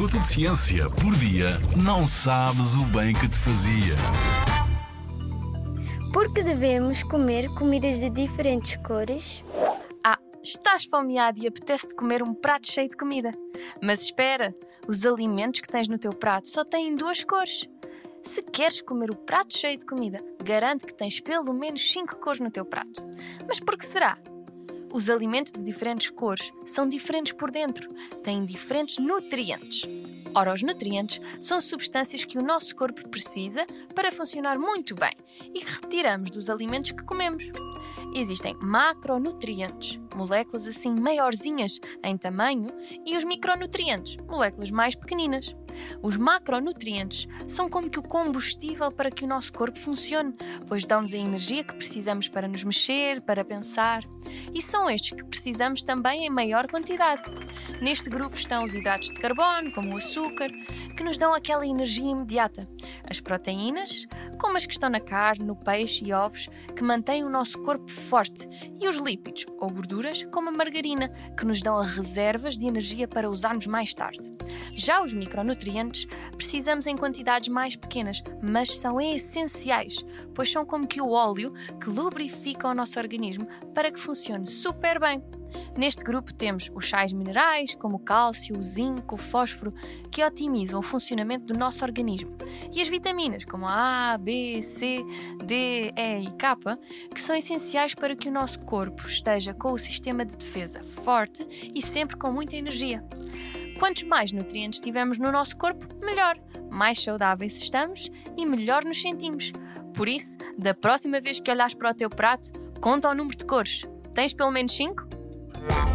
minuto de ciência por dia, não sabes o bem que te fazia. Porque devemos comer comidas de diferentes cores? Ah, estás fomeado e apetece-te comer um prato cheio de comida. Mas espera, os alimentos que tens no teu prato só têm duas cores. Se queres comer o prato cheio de comida, garante que tens pelo menos cinco cores no teu prato. Mas por que será? Os alimentos de diferentes cores são diferentes por dentro, têm diferentes nutrientes. Ora, os nutrientes são substâncias que o nosso corpo precisa para funcionar muito bem e que retiramos dos alimentos que comemos. Existem macronutrientes, moléculas assim maiorzinhas em tamanho, e os micronutrientes, moléculas mais pequeninas. Os macronutrientes são como que o combustível para que o nosso corpo funcione, pois dão-nos a energia que precisamos para nos mexer, para pensar. E são estes que precisamos também em maior quantidade. Neste grupo estão os hidratos de carbono, como o açúcar, que nos dão aquela energia imediata. As proteínas, como as que estão na carne, no peixe e ovos, que mantêm o nosso corpo forte, e os lípidos, ou gorduras, como a margarina, que nos dão reservas de energia para usarmos mais tarde. Já os micronutrientes precisamos em quantidades mais pequenas, mas são essenciais, pois são como que o óleo que lubrifica o nosso organismo para que funcione super bem. Neste grupo temos os sais minerais, como o cálcio, o zinco, o fósforo, que otimizam o funcionamento do nosso organismo, e as vitaminas, como a A, B, C, D, E e K, que são essenciais para que o nosso corpo esteja com o sistema de defesa forte e sempre com muita energia. Quantos mais nutrientes tivermos no nosso corpo, melhor. Mais saudáveis estamos e melhor nos sentimos. Por isso, da próxima vez que olhares para o teu prato, conta o número de cores. Tens pelo menos 5?